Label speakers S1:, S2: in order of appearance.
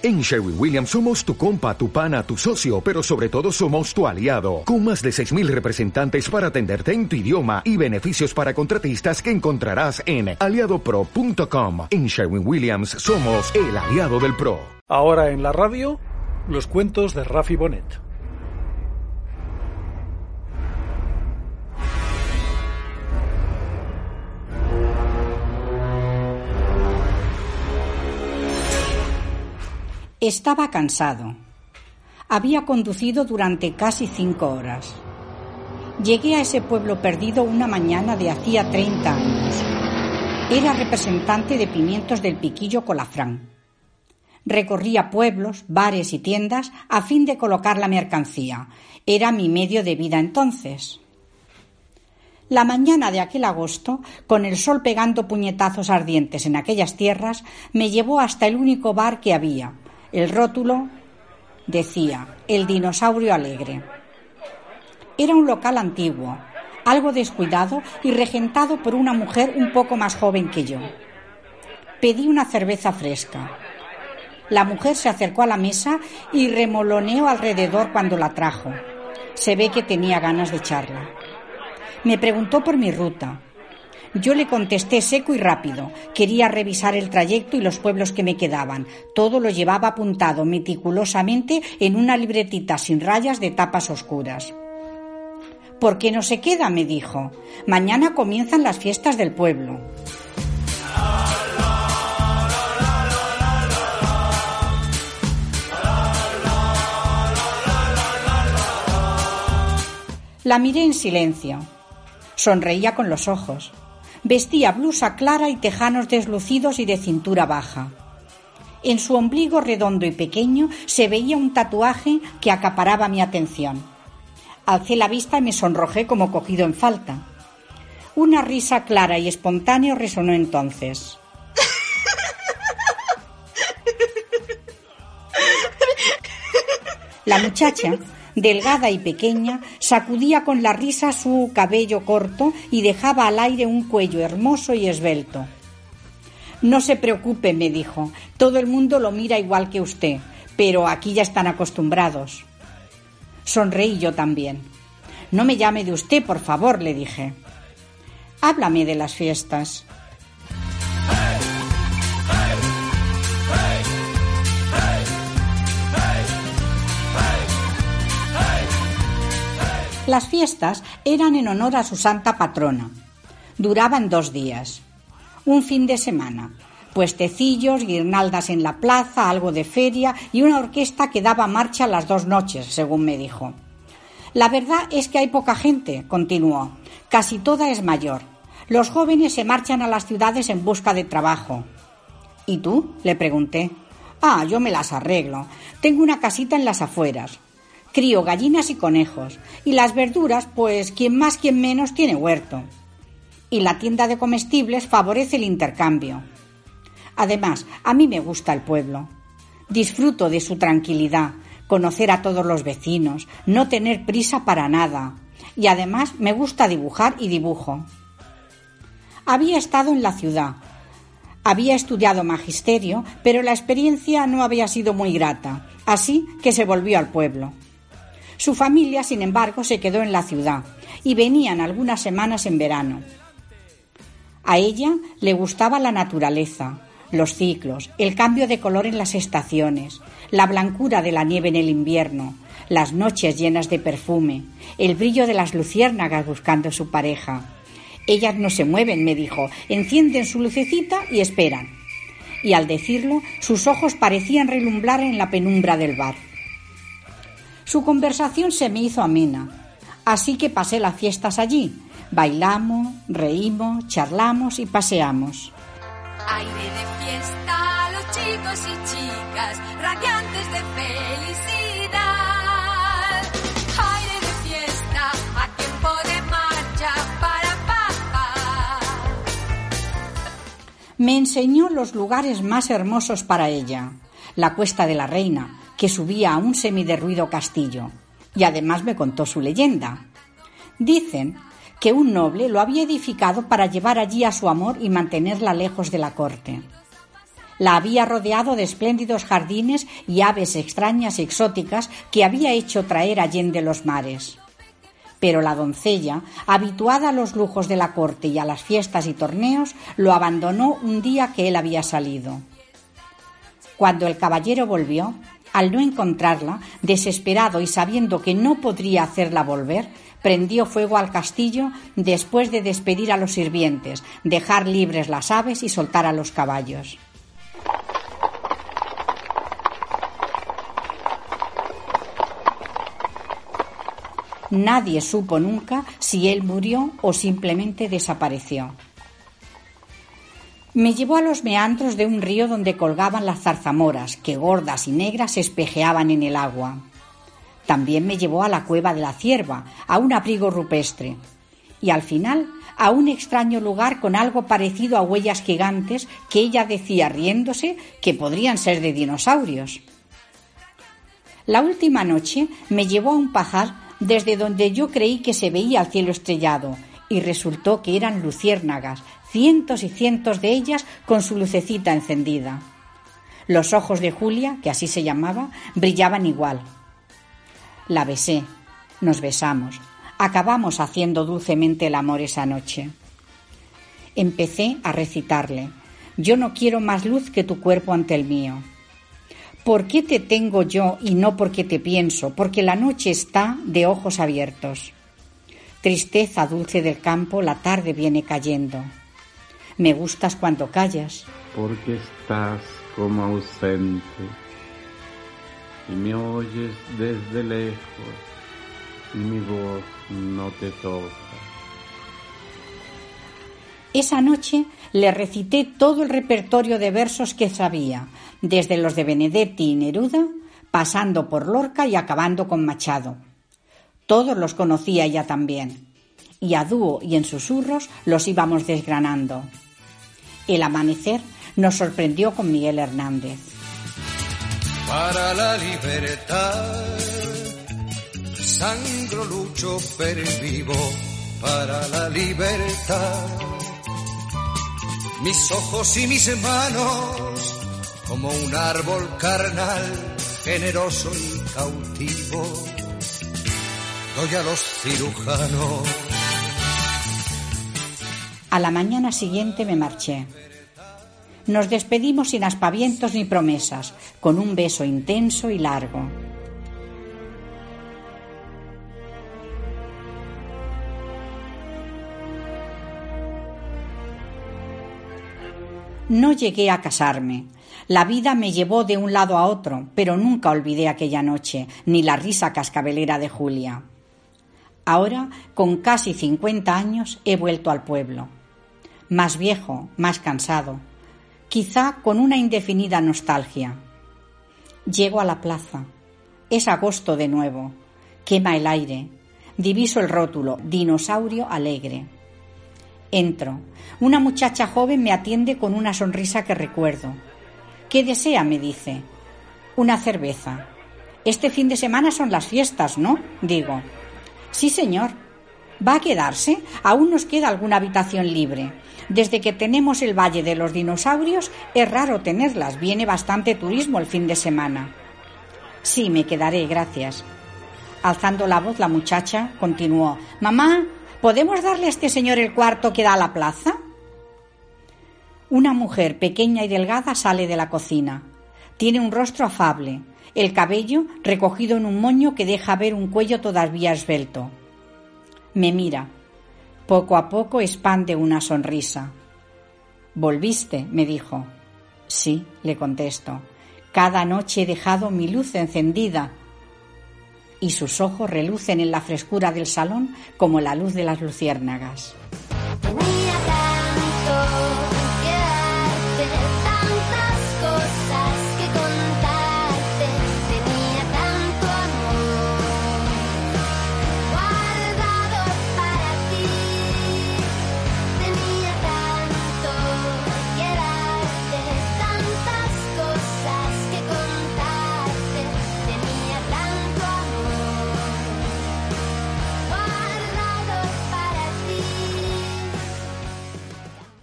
S1: En Sherwin Williams somos tu compa, tu pana, tu socio, pero sobre todo somos tu aliado, con más de 6.000 representantes para atenderte en tu idioma y beneficios para contratistas que encontrarás en aliadopro.com. En Sherwin Williams somos el aliado del PRO.
S2: Ahora en la radio, los cuentos de Rafi Bonet.
S3: Estaba cansado. Había conducido durante casi cinco horas. Llegué a ese pueblo perdido una mañana de hacía 30 años. Era representante de pimientos del piquillo Colafrán. Recorría pueblos, bares y tiendas a fin de colocar la mercancía. Era mi medio de vida entonces. La mañana de aquel agosto, con el sol pegando puñetazos ardientes en aquellas tierras, me llevó hasta el único bar que había, el rótulo decía El dinosaurio alegre. Era un local antiguo, algo descuidado y regentado por una mujer un poco más joven que yo. Pedí una cerveza fresca. La mujer se acercó a la mesa y remoloneó alrededor cuando la trajo. Se ve que tenía ganas de charla. Me preguntó por mi ruta, yo le contesté seco y rápido. Quería revisar el trayecto y los pueblos que me quedaban. Todo lo llevaba apuntado meticulosamente en una libretita sin rayas de tapas oscuras. ¿Por qué no se queda? me dijo. Mañana comienzan las fiestas del pueblo. La miré en silencio. Sonreía con los ojos. Vestía blusa clara y tejanos deslucidos y de cintura baja. En su ombligo redondo y pequeño se veía un tatuaje que acaparaba mi atención. Alcé la vista y me sonrojé como cogido en falta. Una risa clara y espontánea resonó entonces. La muchacha delgada y pequeña, sacudía con la risa su cabello corto y dejaba al aire un cuello hermoso y esbelto. No se preocupe, me dijo, todo el mundo lo mira igual que usted, pero aquí ya están acostumbrados. Sonreí yo también. No me llame de usted, por favor, le dije. Háblame de las fiestas. Las fiestas eran en honor a su santa patrona. Duraban dos días. Un fin de semana. Puestecillos, guirnaldas en la plaza, algo de feria y una orquesta que daba marcha las dos noches, según me dijo. La verdad es que hay poca gente, continuó. Casi toda es mayor. Los jóvenes se marchan a las ciudades en busca de trabajo. ¿Y tú? le pregunté. Ah, yo me las arreglo. Tengo una casita en las afueras. Crío gallinas y conejos. Y las verduras, pues quien más, quien menos tiene huerto. Y la tienda de comestibles favorece el intercambio. Además, a mí me gusta el pueblo. Disfruto de su tranquilidad, conocer a todos los vecinos, no tener prisa para nada. Y además me gusta dibujar y dibujo. Había estado en la ciudad. Había estudiado magisterio, pero la experiencia no había sido muy grata, así que se volvió al pueblo. Su familia, sin embargo, se quedó en la ciudad y venían algunas semanas en verano. A ella le gustaba la naturaleza, los ciclos, el cambio de color en las estaciones, la blancura de la nieve en el invierno, las noches llenas de perfume, el brillo de las luciérnagas buscando su pareja. Ellas no se mueven, me dijo, encienden su lucecita y esperan. Y al decirlo, sus ojos parecían relumbrar en la penumbra del bar. Su conversación se me hizo amena, así que pasé las fiestas allí. Bailamos, reímos, charlamos y paseamos.
S4: Aire de fiesta, los chicos y chicas, radiantes de felicidad. Aire de fiesta, a tiempo de marcha para papá.
S3: Me enseñó los lugares más hermosos para ella. La Cuesta de la Reina, que subía a un semiderruido castillo, y además me contó su leyenda. Dicen que un noble lo había edificado para llevar allí a su amor y mantenerla lejos de la corte. La había rodeado de espléndidos jardines y aves extrañas y exóticas que había hecho traer allende los mares. Pero la doncella, habituada a los lujos de la corte y a las fiestas y torneos, lo abandonó un día que él había salido. Cuando el caballero volvió, al no encontrarla, desesperado y sabiendo que no podría hacerla volver, prendió fuego al castillo después de despedir a los sirvientes, dejar libres las aves y soltar a los caballos. Nadie supo nunca si él murió o simplemente desapareció. Me llevó a los meandros de un río donde colgaban las zarzamoras, que gordas y negras espejeaban en el agua. También me llevó a la cueva de la cierva, a un abrigo rupestre. Y al final a un extraño lugar con algo parecido a huellas gigantes que ella decía riéndose que podrían ser de dinosaurios. La última noche me llevó a un pajar desde donde yo creí que se veía el cielo estrellado, y resultó que eran luciérnagas, cientos y cientos de ellas con su lucecita encendida. Los ojos de Julia, que así se llamaba, brillaban igual. La besé, nos besamos, acabamos haciendo dulcemente el amor esa noche. Empecé a recitarle, yo no quiero más luz que tu cuerpo ante el mío. ¿Por qué te tengo yo y no porque te pienso? Porque la noche está de ojos abiertos. Tristeza dulce del campo, la tarde viene cayendo. Me gustas cuando callas.
S5: Porque estás como ausente y me oyes desde lejos y mi voz no te toca.
S3: Esa noche le recité todo el repertorio de versos que sabía, desde los de Benedetti y Neruda, pasando por Lorca y acabando con Machado. Todos los conocía ella también, y a dúo y en susurros los íbamos desgranando. El amanecer nos sorprendió con Miguel Hernández.
S6: Para la libertad, sangro, lucho, vivo para la libertad. Mis ojos y mis manos como un árbol carnal, generoso y cautivo, doy a los cirujanos.
S3: A la mañana siguiente me marché. Nos despedimos sin aspavientos ni promesas, con un beso intenso y largo. No llegué a casarme, la vida me llevó de un lado a otro, pero nunca olvidé aquella noche, ni la risa cascabelera de Julia. Ahora, con casi cincuenta años, he vuelto al pueblo. Más viejo, más cansado, quizá con una indefinida nostalgia. Llego a la plaza. Es agosto de nuevo. Quema el aire. Diviso el rótulo Dinosaurio Alegre. Entro. Una muchacha joven me atiende con una sonrisa que recuerdo. ¿Qué desea? me dice. Una cerveza. Este fin de semana son las fiestas, ¿no? Digo. Sí, señor. ¿Va a quedarse? Aún nos queda alguna habitación libre. Desde que tenemos el Valle de los Dinosaurios es raro tenerlas. Viene bastante turismo el fin de semana. Sí, me quedaré, gracias. Alzando la voz, la muchacha continuó. Mamá, ¿podemos darle a este señor el cuarto que da a la plaza? Una mujer pequeña y delgada sale de la cocina. Tiene un rostro afable, el cabello recogido en un moño que deja ver un cuello todavía esbelto. Me mira. Poco a poco expande una sonrisa. ¿Volviste? me dijo. Sí, le contesto. Cada noche he dejado mi luz encendida. Y sus ojos relucen en la frescura del salón como la luz de las luciérnagas.